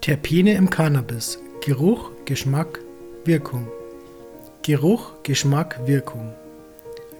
Terpene im Cannabis. Geruch, Geschmack, Wirkung. Geruch, Geschmack, Wirkung.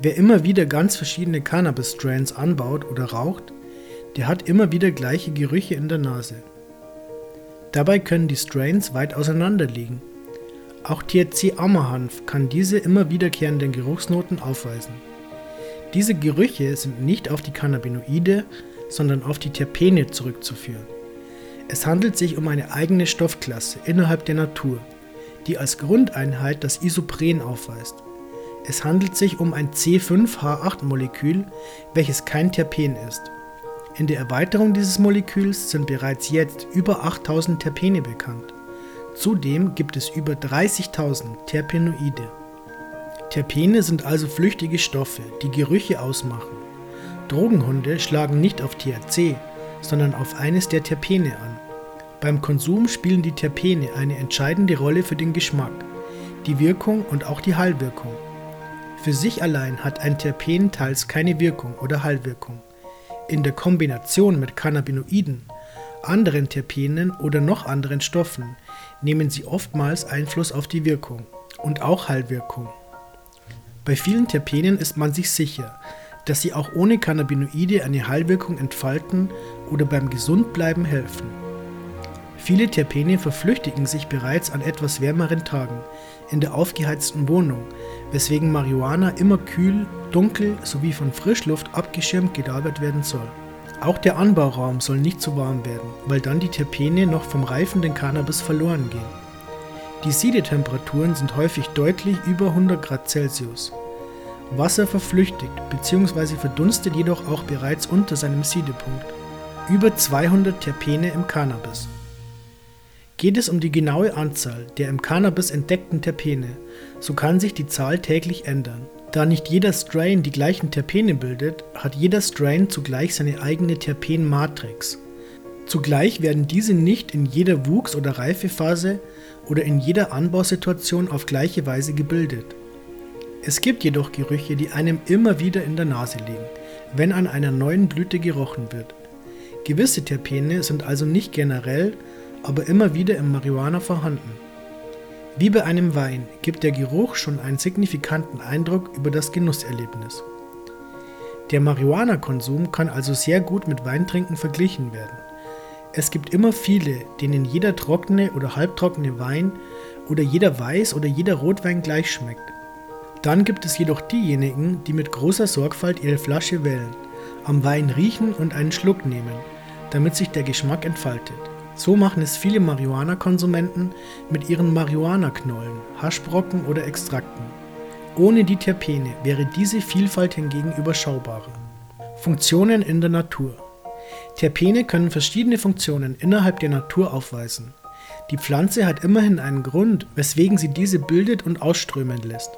Wer immer wieder ganz verschiedene Cannabis-Strains anbaut oder raucht, der hat immer wieder gleiche Gerüche in der Nase. Dabei können die Strains weit auseinander liegen. Auch THC-Ammerhanf kann diese immer wiederkehrenden Geruchsnoten aufweisen. Diese Gerüche sind nicht auf die Cannabinoide, sondern auf die Terpene zurückzuführen. Es handelt sich um eine eigene Stoffklasse innerhalb der Natur, die als Grundeinheit das Isopren aufweist. Es handelt sich um ein C5H8-Molekül, welches kein Terpen ist. In der Erweiterung dieses Moleküls sind bereits jetzt über 8000 Terpene bekannt. Zudem gibt es über 30.000 Terpenoide. Terpene sind also flüchtige Stoffe, die Gerüche ausmachen. Drogenhunde schlagen nicht auf THC, sondern auf eines der Terpene an. Beim Konsum spielen die Terpene eine entscheidende Rolle für den Geschmack, die Wirkung und auch die Heilwirkung. Für sich allein hat ein Terpen teils keine Wirkung oder Heilwirkung. In der Kombination mit Cannabinoiden, anderen Terpenen oder noch anderen Stoffen nehmen sie oftmals Einfluss auf die Wirkung und auch Heilwirkung. Bei vielen Terpenen ist man sich sicher, dass sie auch ohne Cannabinoide eine Heilwirkung entfalten oder beim Gesundbleiben helfen. Viele Terpene verflüchtigen sich bereits an etwas wärmeren Tagen in der aufgeheizten Wohnung, weswegen Marihuana immer kühl, dunkel sowie von Frischluft abgeschirmt gelagert werden soll. Auch der Anbauraum soll nicht zu warm werden, weil dann die Terpene noch vom reifenden Cannabis verloren gehen. Die Siedetemperaturen sind häufig deutlich über 100 Grad Celsius. Wasser verflüchtigt bzw. verdunstet jedoch auch bereits unter seinem Siedepunkt. Über 200 Terpene im Cannabis. Geht es um die genaue Anzahl der im Cannabis entdeckten Terpene, so kann sich die Zahl täglich ändern. Da nicht jeder Strain die gleichen Terpene bildet, hat jeder Strain zugleich seine eigene Terpenmatrix. Zugleich werden diese nicht in jeder Wuchs- oder Reifephase oder in jeder Anbausituation auf gleiche Weise gebildet. Es gibt jedoch Gerüche, die einem immer wieder in der Nase liegen, wenn an einer neuen Blüte gerochen wird. Gewisse Terpene sind also nicht generell, aber immer wieder im Marihuana vorhanden. Wie bei einem Wein gibt der Geruch schon einen signifikanten Eindruck über das Genusserlebnis. Der Marihuana-Konsum kann also sehr gut mit Weintrinken verglichen werden. Es gibt immer viele, denen jeder trockene oder halbtrockene Wein oder jeder Weiß oder jeder Rotwein gleich schmeckt. Dann gibt es jedoch diejenigen, die mit großer Sorgfalt ihre Flasche wählen, am Wein riechen und einen Schluck nehmen, damit sich der Geschmack entfaltet. So machen es viele Marihuana-Konsumenten mit ihren Marihuana-Knollen, Haschbrocken oder Extrakten. Ohne die Terpene wäre diese Vielfalt hingegen überschaubarer. Funktionen in der Natur Terpene können verschiedene Funktionen innerhalb der Natur aufweisen. Die Pflanze hat immerhin einen Grund, weswegen sie diese bildet und ausströmen lässt.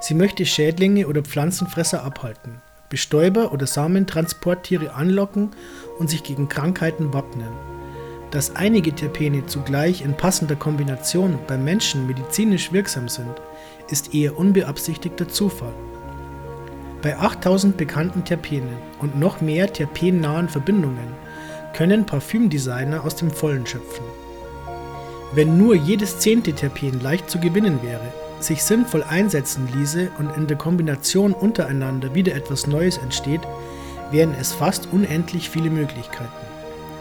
Sie möchte Schädlinge oder Pflanzenfresser abhalten, Bestäuber oder Samentransporttiere anlocken und sich gegen Krankheiten wappnen. Dass einige Terpene zugleich in passender Kombination beim Menschen medizinisch wirksam sind, ist eher unbeabsichtigter Zufall. Bei 8000 bekannten Terpenen und noch mehr terpennahen Verbindungen können Parfümdesigner aus dem Vollen schöpfen. Wenn nur jedes zehnte Terpen leicht zu gewinnen wäre, sich sinnvoll einsetzen ließe und in der Kombination untereinander wieder etwas Neues entsteht, wären es fast unendlich viele Möglichkeiten.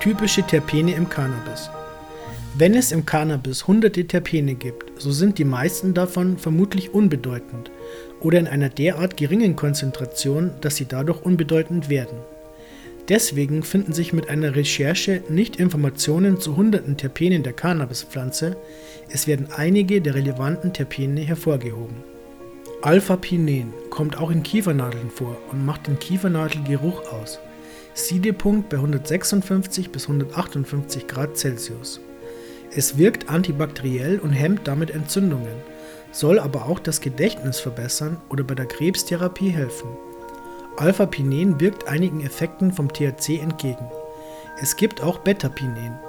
Typische Terpene im Cannabis. Wenn es im Cannabis hunderte Terpene gibt, so sind die meisten davon vermutlich unbedeutend oder in einer derart geringen Konzentration, dass sie dadurch unbedeutend werden. Deswegen finden sich mit einer Recherche nicht Informationen zu hunderten Terpenen der Cannabispflanze, es werden einige der relevanten Terpene hervorgehoben. Alpha-Pinen kommt auch in Kiefernadeln vor und macht den Kiefernadelgeruch aus. Siedepunkt bei 156 bis 158 Grad Celsius. Es wirkt antibakteriell und hemmt damit Entzündungen, soll aber auch das Gedächtnis verbessern oder bei der Krebstherapie helfen. Alpha-Pinen wirkt einigen Effekten vom THC entgegen. Es gibt auch Beta-Pinen.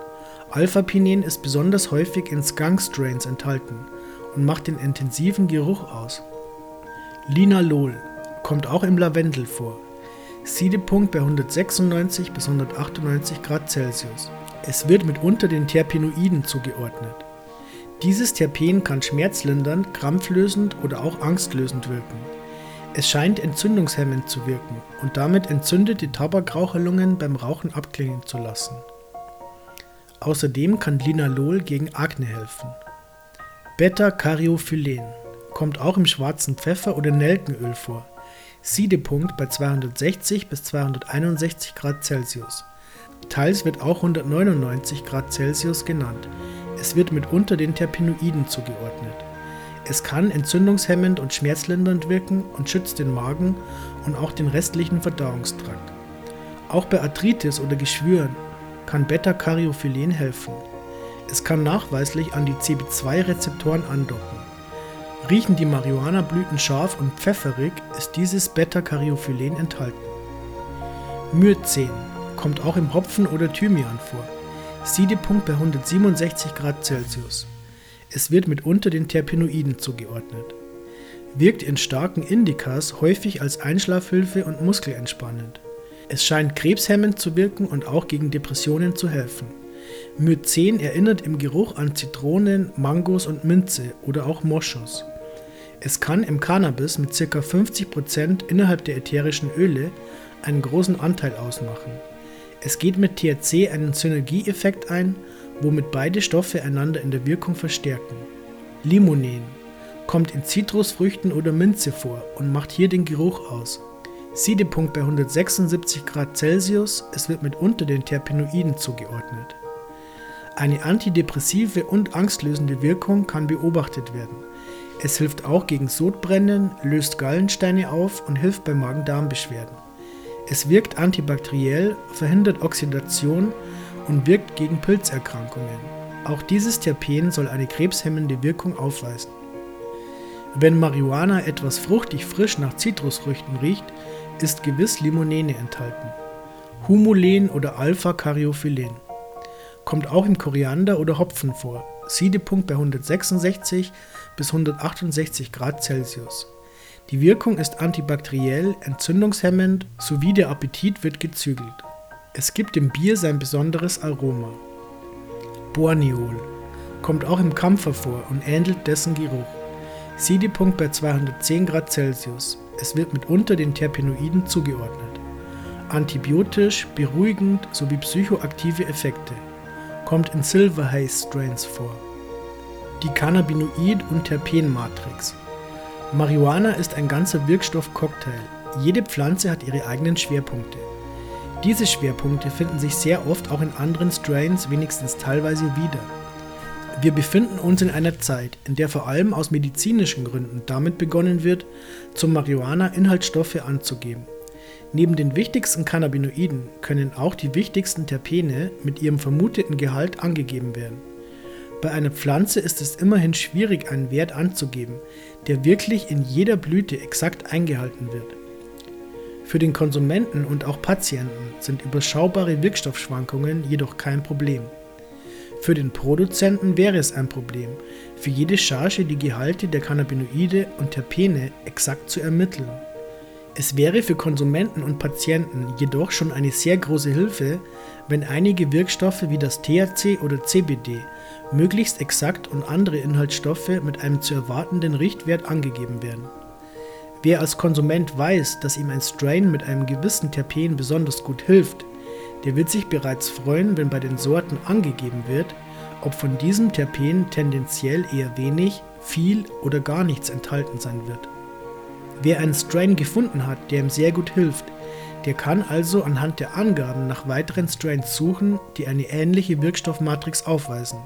Alpha-Pinen ist besonders häufig in Skunk-Strains enthalten und macht den intensiven Geruch aus. Linalol kommt auch im Lavendel vor. Siedepunkt bei 196 bis 198 Grad Celsius. Es wird mitunter den Terpenoiden zugeordnet. Dieses Terpen kann schmerzlindernd, krampflösend oder auch angstlösend wirken. Es scheint entzündungshemmend zu wirken und damit entzündete Tabakraucherlungen beim Rauchen abklingen zu lassen. Außerdem kann Linalol gegen Akne helfen. Beta-Cariophylen kommt auch im schwarzen Pfeffer oder Nelkenöl vor. Siedepunkt bei 260 bis 261 Grad Celsius. Teils wird auch 199 Grad Celsius genannt. Es wird mitunter den Terpenoiden zugeordnet. Es kann entzündungshemmend und schmerzlindernd wirken und schützt den Magen und auch den restlichen Verdauungstrakt. Auch bei Arthritis oder Geschwüren kann Beta-Cariophylen helfen. Es kann nachweislich an die CB2-Rezeptoren andocken. Riechen die Marihuana-Blüten scharf und pfefferig, ist dieses Beta-Cariophylen enthalten. Myrcen kommt auch im Hopfen oder Thymian vor. Siedepunkt bei 167 Grad Celsius. Es wird mitunter den Terpenoiden zugeordnet. Wirkt in starken Indikas häufig als Einschlafhilfe und muskelentspannend. Es scheint krebshemmend zu wirken und auch gegen Depressionen zu helfen. Mycen erinnert im Geruch an Zitronen, Mangos und Minze oder auch Moschus. Es kann im Cannabis mit ca. 50% innerhalb der ätherischen Öle einen großen Anteil ausmachen. Es geht mit THC einen Synergieeffekt ein womit beide Stoffe einander in der Wirkung verstärken. Limonen kommt in Zitrusfrüchten oder Minze vor und macht hier den Geruch aus. Siedepunkt bei 176 Grad Celsius, es wird mitunter den Terpenoiden zugeordnet. Eine antidepressive und angstlösende Wirkung kann beobachtet werden. Es hilft auch gegen Sodbrennen, löst Gallensteine auf und hilft bei Magen-Darm-Beschwerden. Es wirkt antibakteriell, verhindert Oxidation und wirkt gegen Pilzerkrankungen. Auch dieses Terpen soll eine krebshemmende Wirkung aufweisen. Wenn Marihuana etwas fruchtig frisch nach Zitrusfrüchten riecht, ist gewiss Limonene enthalten. Humulen oder Alpha-Cariophylen. Kommt auch im Koriander oder Hopfen vor. Siedepunkt bei 166 bis 168 Grad Celsius. Die Wirkung ist antibakteriell, entzündungshemmend sowie der Appetit wird gezügelt. Es gibt dem Bier sein besonderes Aroma. Borneol kommt auch im Kampfer vor und ähnelt dessen Geruch. Siedepunkt bei 210 Grad Celsius. Es wird mitunter den Terpenoiden zugeordnet. Antibiotisch, beruhigend sowie psychoaktive Effekte. Kommt in Silver Haze Strains vor. Die Cannabinoid- und Terpenmatrix. Marihuana ist ein ganzer Wirkstoff-Cocktail. Jede Pflanze hat ihre eigenen Schwerpunkte. Diese Schwerpunkte finden sich sehr oft auch in anderen Strains wenigstens teilweise wieder. Wir befinden uns in einer Zeit, in der vor allem aus medizinischen Gründen damit begonnen wird, zum Marihuana Inhaltsstoffe anzugeben. Neben den wichtigsten Cannabinoiden können auch die wichtigsten Terpene mit ihrem vermuteten Gehalt angegeben werden. Bei einer Pflanze ist es immerhin schwierig, einen Wert anzugeben, der wirklich in jeder Blüte exakt eingehalten wird. Für den Konsumenten und auch Patienten sind überschaubare Wirkstoffschwankungen jedoch kein Problem. Für den Produzenten wäre es ein Problem, für jede Charge die Gehalte der Cannabinoide und Terpene exakt zu ermitteln. Es wäre für Konsumenten und Patienten jedoch schon eine sehr große Hilfe, wenn einige Wirkstoffe wie das THC oder CBD möglichst exakt und andere Inhaltsstoffe mit einem zu erwartenden Richtwert angegeben werden. Wer als Konsument weiß, dass ihm ein Strain mit einem gewissen Terpen besonders gut hilft, der wird sich bereits freuen, wenn bei den Sorten angegeben wird, ob von diesem Terpen tendenziell eher wenig, viel oder gar nichts enthalten sein wird. Wer einen Strain gefunden hat, der ihm sehr gut hilft, der kann also anhand der Angaben nach weiteren Strains suchen, die eine ähnliche Wirkstoffmatrix aufweisen.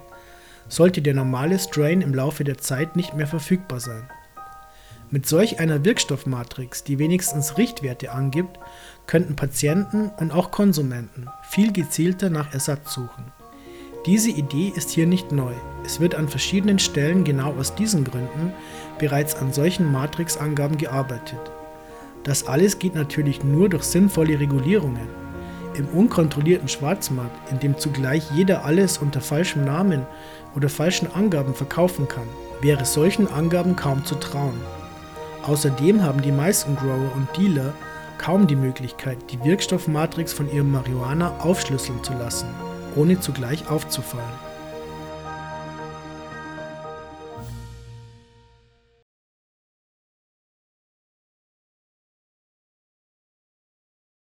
Sollte der normale Strain im Laufe der Zeit nicht mehr verfügbar sein. Mit solch einer Wirkstoffmatrix, die wenigstens Richtwerte angibt, könnten Patienten und auch Konsumenten viel gezielter nach Ersatz suchen. Diese Idee ist hier nicht neu. Es wird an verschiedenen Stellen genau aus diesen Gründen bereits an solchen Matrixangaben gearbeitet. Das alles geht natürlich nur durch sinnvolle Regulierungen. Im unkontrollierten Schwarzmarkt, in dem zugleich jeder alles unter falschem Namen oder falschen Angaben verkaufen kann, wäre solchen Angaben kaum zu trauen. Außerdem haben die meisten Grower und Dealer kaum die Möglichkeit, die Wirkstoffmatrix von ihrem Marihuana aufschlüsseln zu lassen ohne zugleich aufzufallen.